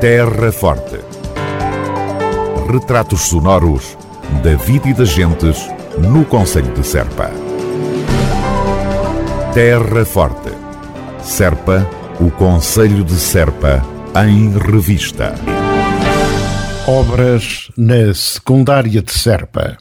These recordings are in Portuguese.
Terra Forte. Retratos sonoros da vida e das gentes no Conselho de Serpa. Terra Forte. Serpa, o Conselho de Serpa, em revista. Obras na secundária de Serpa.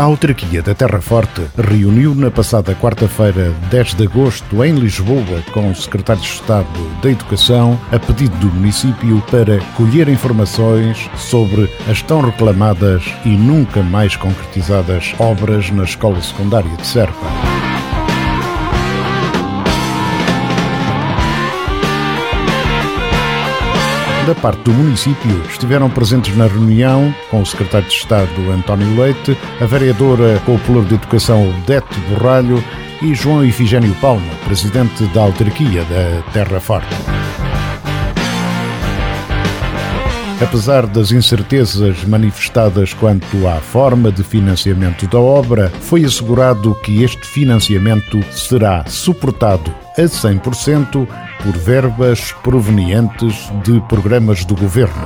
A autarquia da Terra Forte reuniu na passada quarta-feira, 10 de agosto, em Lisboa, com o secretário de Estado da Educação, a pedido do município para colher informações sobre as tão reclamadas e nunca mais concretizadas obras na escola secundária de Serpa. Da parte do município estiveram presentes na reunião com o secretário de Estado António Leite, a vereadora com o Pluro de Educação Odete Borralho e João Ifigênio Palma, presidente da autarquia da Terra Forte. Apesar das incertezas manifestadas quanto à forma de financiamento da obra, foi assegurado que este financiamento será suportado a 100% por verbas provenientes de programas do governo.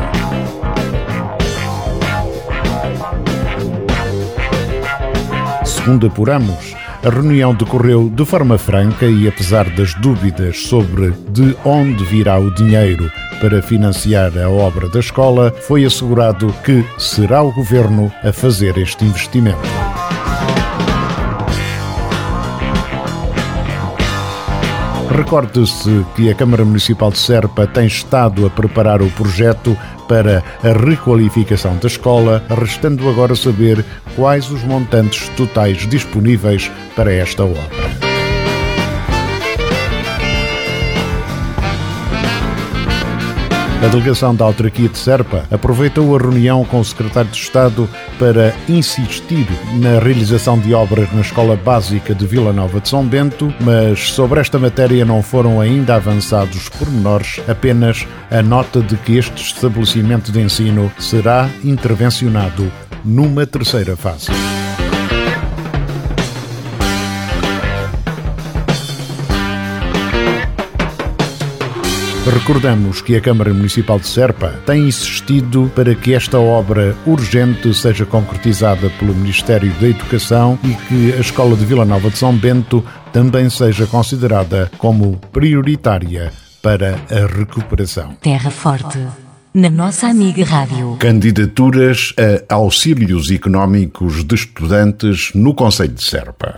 Segundo apuramos, a reunião decorreu de forma franca e, apesar das dúvidas sobre de onde virá o dinheiro para financiar a obra da escola, foi assegurado que será o governo a fazer este investimento. Recorde-se que a Câmara Municipal de Serpa tem estado a preparar o projeto para a requalificação da escola, restando agora saber quais os montantes totais disponíveis para esta obra. A delegação da autarquia de Serpa aproveitou a reunião com o secretário de Estado para insistir na realização de obras na Escola Básica de Vila Nova de São Bento, mas sobre esta matéria não foram ainda avançados pormenores, apenas a nota de que este estabelecimento de ensino será intervencionado numa terceira fase. Recordamos que a Câmara Municipal de Serpa tem insistido para que esta obra urgente seja concretizada pelo Ministério da Educação e que a Escola de Vila Nova de São Bento também seja considerada como prioritária para a recuperação. Terra Forte. Na nossa amiga Rádio. Candidaturas a auxílios económicos de estudantes no Conselho de Serpa.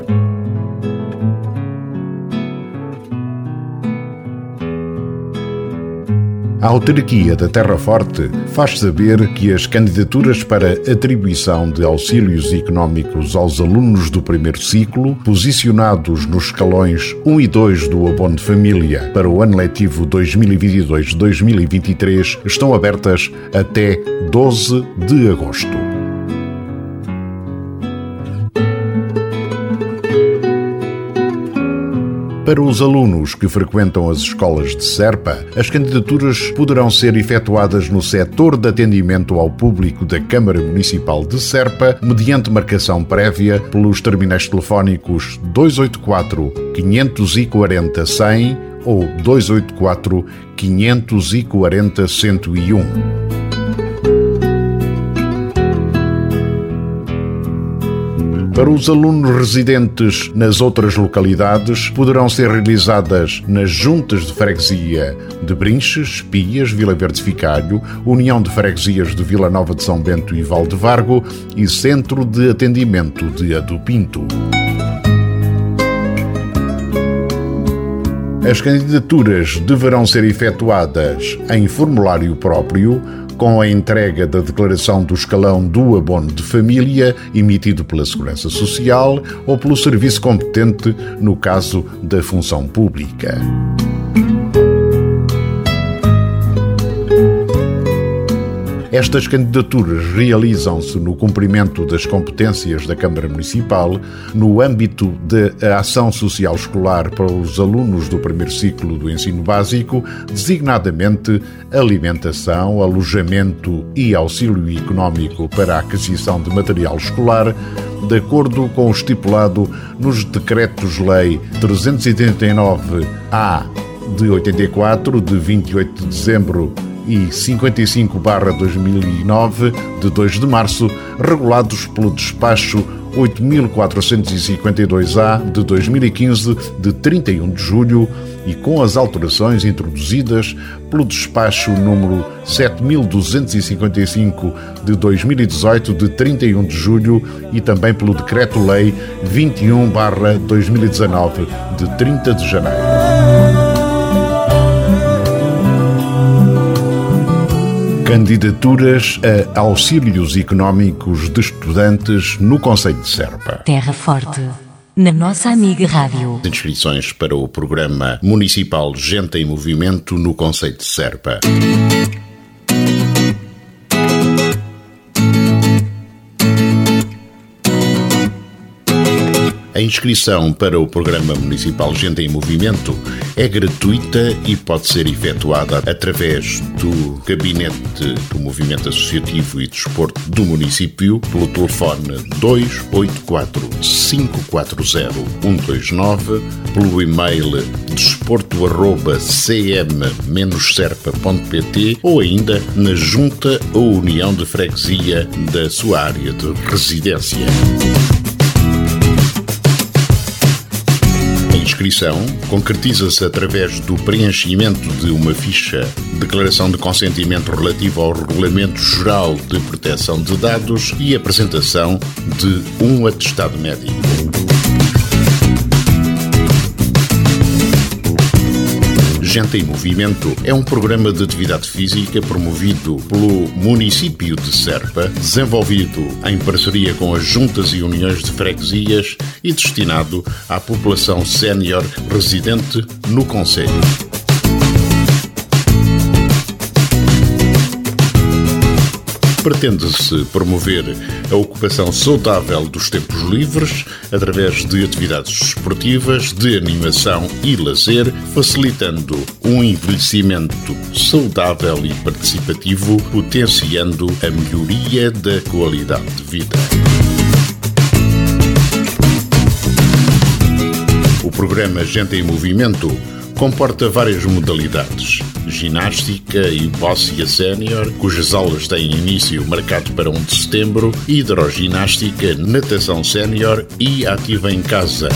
A autarquia da Terra Forte faz saber que as candidaturas para atribuição de auxílios económicos aos alunos do primeiro ciclo, posicionados nos escalões 1 e 2 do abono de família para o ano letivo 2022-2023, estão abertas até 12 de agosto. Para os alunos que frequentam as escolas de Serpa, as candidaturas poderão ser efetuadas no setor de atendimento ao público da Câmara Municipal de Serpa, mediante marcação prévia pelos terminais telefónicos 284 540 100 ou 284 540 101. Para os alunos residentes nas outras localidades, poderão ser realizadas nas juntas de freguesia de Brinches, Pias, Vila Verde Ficalho, União de Freguesias de Vila Nova de São Bento e Valdevargo e Centro de Atendimento de Adupinto. As candidaturas deverão ser efetuadas em formulário próprio com a entrega da declaração do escalão do abono de família emitido pela Segurança Social ou pelo serviço competente no caso da função pública. Estas candidaturas realizam-se no cumprimento das competências da Câmara Municipal no âmbito da ação social escolar para os alunos do primeiro ciclo do ensino básico, designadamente alimentação, alojamento e auxílio económico para a aquisição de material escolar, de acordo com o estipulado nos Decretos-Lei 389-A de 84, de 28 de dezembro e 55-2009, de 2 de março, regulados pelo despacho 8452-A de 2015, de 31 de julho, e com as alterações introduzidas pelo despacho número 7255 de 2018, de 31 de julho, e também pelo decreto-lei 21/2019 de 30 de janeiro. Candidaturas a auxílios económicos de estudantes no Conselho de Serpa. Terra Forte. Na nossa amiga Rádio. Inscrições para o programa municipal Gente em Movimento no Conselho de Serpa. A inscrição para o Programa Municipal Gente em Movimento é gratuita e pode ser efetuada através do Gabinete do Movimento Associativo e Desporto do município pelo telefone 284 540 129, pelo e-mail desporto.cm-serpa.pt ou ainda na Junta ou União de Freguesia da sua área de residência. Inscrição concretiza-se através do preenchimento de uma ficha declaração de consentimento relativo ao Regulamento Geral de Proteção de Dados e apresentação de um atestado médico. Gente em Movimento é um programa de atividade física promovido pelo município de Serpa, desenvolvido em parceria com as juntas e uniões de freguesias e destinado à população sénior residente no Conselho. Pretende-se promover a ocupação saudável dos tempos livres através de atividades esportivas, de animação e lazer, facilitando um envelhecimento saudável e participativo, potenciando a melhoria da qualidade de vida. O programa Gente em Movimento comporta várias modalidades. Ginástica e Bóssia Sénior, cujas aulas têm início marcado para 1 de setembro, hidroginástica, natação sénior e ativa em casa.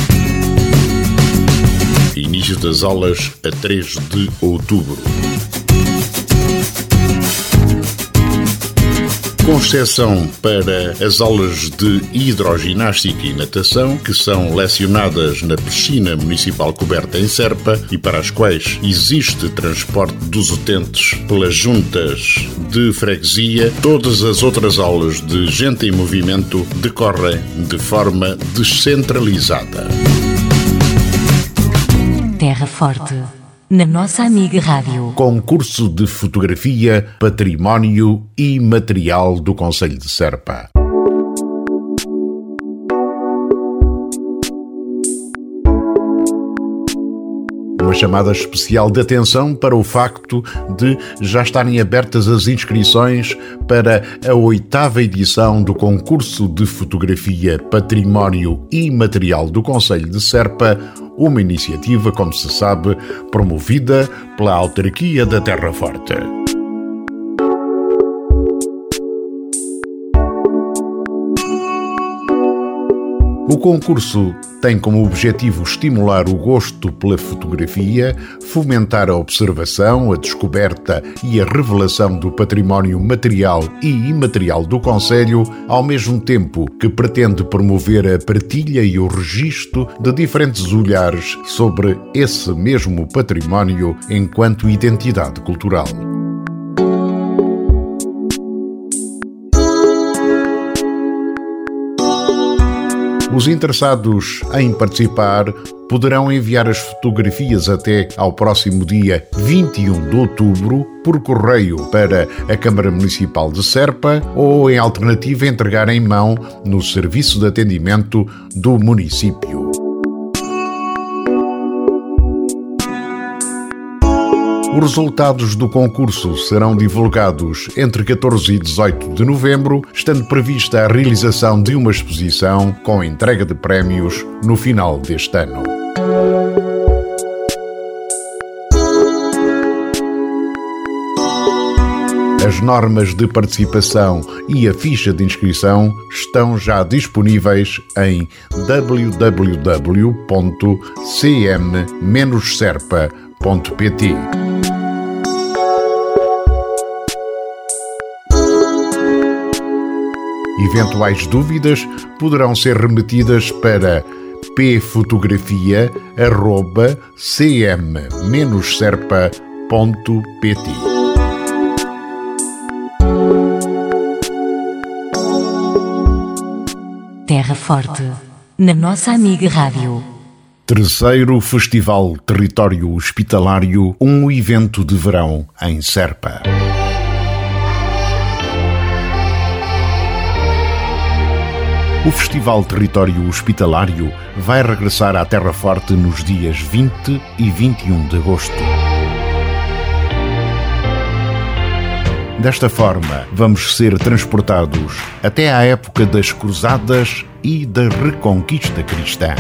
Início das aulas a 3 de outubro. Exceção para as aulas de hidroginástica e natação, que são lecionadas na piscina municipal coberta em Serpa e para as quais existe transporte dos utentes pelas juntas de freguesia, todas as outras aulas de gente em movimento decorrem de forma descentralizada. Terra Forte na nossa amiga Rádio. Concurso de Fotografia, Património e Material do Conselho de Serpa. uma chamada especial de atenção para o facto de já estarem abertas as inscrições para a oitava edição do concurso de fotografia, património e material do Conselho de Serpa, uma iniciativa, como se sabe, promovida pela autarquia da Terra Forte. O concurso tem como objetivo estimular o gosto pela fotografia, fomentar a observação, a descoberta e a revelação do património material e imaterial do Conselho, ao mesmo tempo que pretende promover a partilha e o registro de diferentes olhares sobre esse mesmo património enquanto identidade cultural. Os interessados em participar poderão enviar as fotografias até ao próximo dia 21 de outubro por correio para a Câmara Municipal de Serpa ou, em alternativa, entregar em mão no serviço de atendimento do município. Os resultados do concurso serão divulgados entre 14 e 18 de novembro, estando prevista a realização de uma exposição com entrega de prémios no final deste ano. As normas de participação e a ficha de inscrição estão já disponíveis em www.cm-serpa.pt. Eventuais dúvidas poderão ser remetidas para pfotografia.cm-serpa.pt. Terra Forte, na nossa amiga Rádio. Terceiro Festival Território Hospitalário, um evento de verão em Serpa. O Festival Território Hospitalário vai regressar à Terra Forte nos dias 20 e 21 de agosto. Desta forma, vamos ser transportados até à época das Cruzadas e da Reconquista Cristã.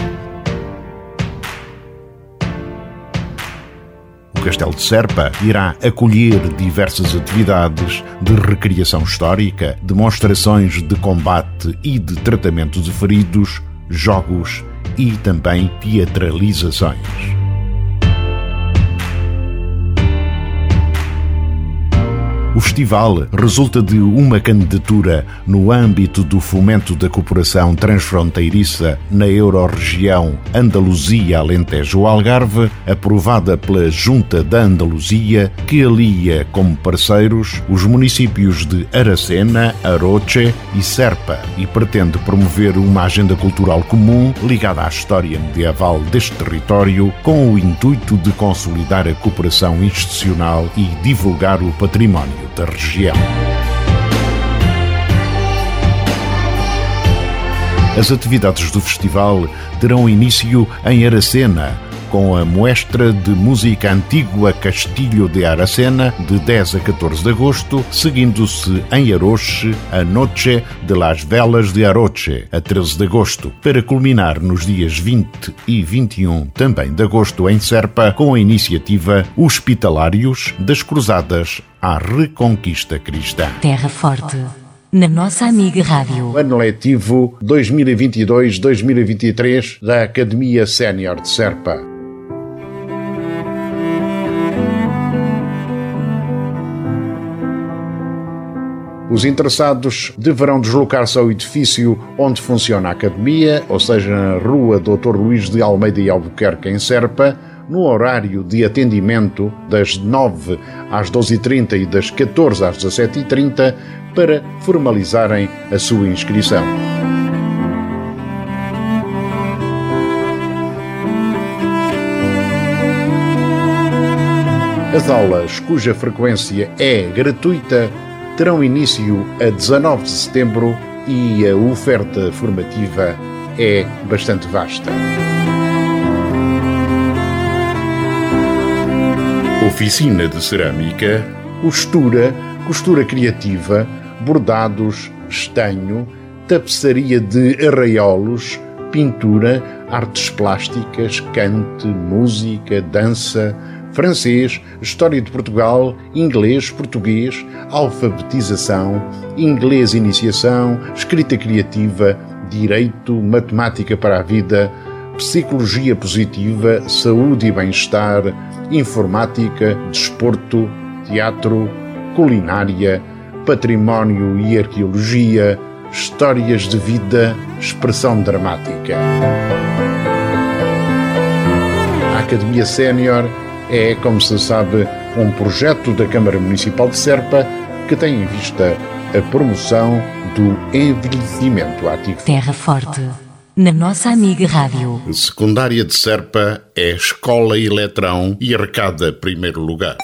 O Castelo de Serpa irá acolher diversas atividades de recriação histórica, demonstrações de combate e de tratamento de feridos, jogos e também teatralizações. O festival resulta de uma candidatura no âmbito do fomento da cooperação transfronteiriça na Eurorregião Andaluzia-Alentejo-Algarve, aprovada pela Junta da Andaluzia, que alia como parceiros os municípios de Aracena, Aroche e Serpa e pretende promover uma agenda cultural comum ligada à história medieval deste território com o intuito de consolidar a cooperação institucional e divulgar o património da região. As atividades do festival terão início em Aracena, com a Muestra de Música Antigua Castilho de Aracena, de 10 a 14 de agosto, seguindo-se em Aroche a Noche de las Velas de Aroche, a 13 de agosto, para culminar nos dias 20 e 21 também de agosto em Serpa, com a iniciativa Hospitalários das Cruzadas à Reconquista Cristã. Terra Forte na nossa amiga Rádio. Ano letivo 2022-2023 da Academia Sénior de Serpa. Os interessados deverão deslocar-se ao edifício onde funciona a academia, ou seja, na Rua Dr. Luís de Almeida e Albuquerque, em Serpa, no horário de atendimento das 9 às 12h30 e das 14 às 17h30 para formalizarem a sua inscrição. As aulas, cuja frequência é gratuita, terão início a 19 de setembro e a oferta formativa é bastante vasta. Oficina de cerâmica, costura, costura criativa, bordados, estanho, tapeçaria de arraiolos, pintura, artes plásticas, cante, música, dança, francês, história de Portugal, inglês, português, alfabetização, inglês iniciação, escrita criativa, direito, matemática para a vida, psicologia positiva, saúde e bem-estar, informática, desporto, teatro, culinária, património e arqueologia, histórias de vida, expressão dramática. A Academia Sénior é, como se sabe, um projeto da Câmara Municipal de Serpa que tem em vista a promoção do envelhecimento ativo. Terra Forte, na nossa amiga Rádio. Secundária de Serpa é escola eletrão e arrecada primeiro lugar.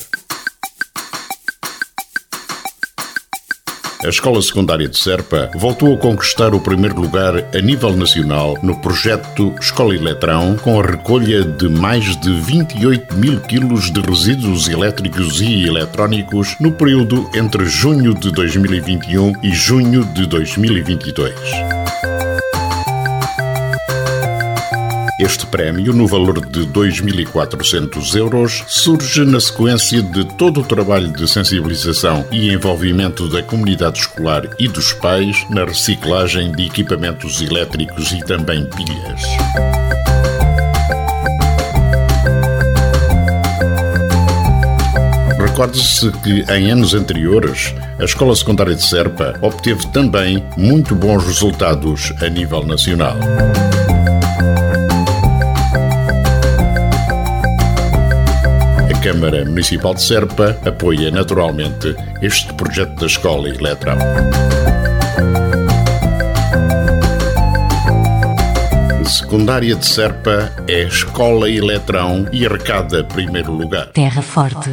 a Escola Secundária de Serpa voltou a conquistar o primeiro lugar a nível nacional no projeto Escola Eletrão, com a recolha de mais de 28 mil quilos de resíduos elétricos e eletrónicos no período entre junho de 2021 e junho de 2022. Este prémio, no valor de 2.400 euros, surge na sequência de todo o trabalho de sensibilização e envolvimento da comunidade escolar e dos pais na reciclagem de equipamentos elétricos e também pilhas. Recorde-se que em anos anteriores a Escola Secundária de Serpa obteve também muito bons resultados a nível nacional. Câmara Municipal de Serpa apoia naturalmente este projeto da Escola Eletrão. Secundária de Serpa é Escola Eletrão e arrecada primeiro lugar. Terra Forte,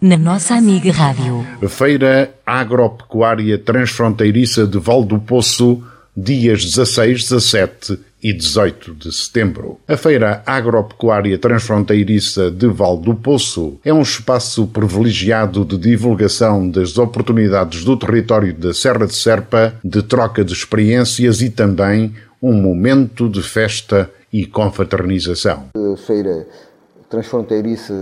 na nossa amiga Rádio. Feira Agropecuária Transfronteiriça de Val do Poço, dias 16, 17 e 18 de setembro. A Feira Agropecuária Transfronteiriça de Val do Poço é um espaço privilegiado de divulgação das oportunidades do território da Serra de Serpa, de troca de experiências e também um momento de festa e confraternização. A feira transfronteiriça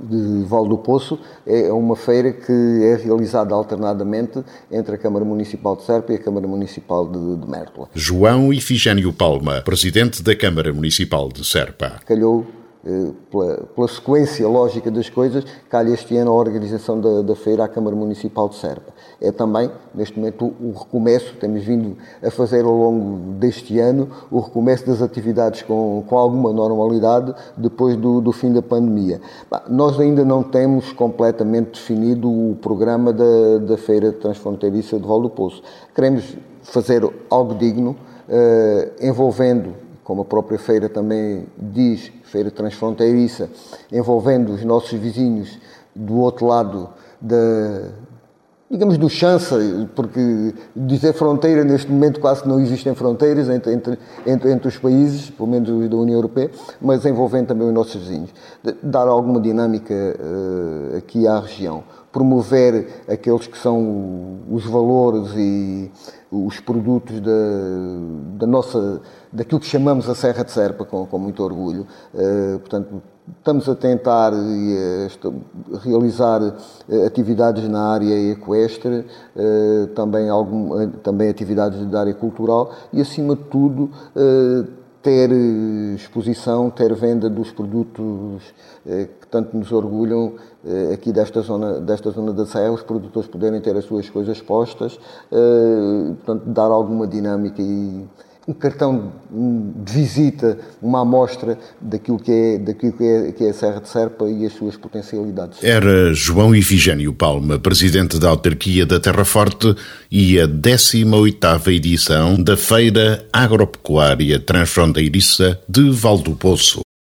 de Val do Poço é uma feira que é realizada alternadamente entre a Câmara Municipal de Serpa e a Câmara Municipal de, de Mértola. João Ifigênio Palma, presidente da Câmara Municipal de Serpa. Calhou pela, pela, sequência lógica das coisas, calha este ano a organização da, da, feira à Câmara Municipal de Serpa. É também, neste momento, o, o recomeço, temos vindo a fazer ao longo deste ano, o recomeço das atividades com, com alguma normalidade depois do, do fim da pandemia. Bah, nós ainda não temos completamente definido o programa da, da Feira Transfronteiriça de Val do Poço. Queremos fazer algo digno, eh, envolvendo como a própria feira também diz, feira transfronteiriça, envolvendo os nossos vizinhos do outro lado da, digamos, do chança, porque dizer fronteira neste momento quase não existem fronteiras entre, entre, entre, entre, os países, pelo menos os da União Europeia, mas envolvendo também os nossos vizinhos. Dar alguma dinâmica uh, aqui à região, promover aqueles que são os valores e os produtos da, da nossa, daquilo que chamamos a Serra de Serpa, com, com muito orgulho. Uh, portanto, estamos a tentar uh, realizar uh, atividades na área equestre, também, algum, também atividades da área cultural e, acima de tudo, ter exposição, ter venda dos produtos que tanto nos orgulham aqui desta zona, desta zona da Serra, os produtores poderem ter as suas coisas postas, portanto, dar alguma dinâmica e um cartão de visita, uma amostra daquilo que é, daquilo que é, que é a Serra de Serpa e as suas potencialidades. Era João Ifigênio Palma, presidente da autarquia da Terra Forte e a 18ª edição da Feira Agropecuária Transfronteiriça de Valdo Poço.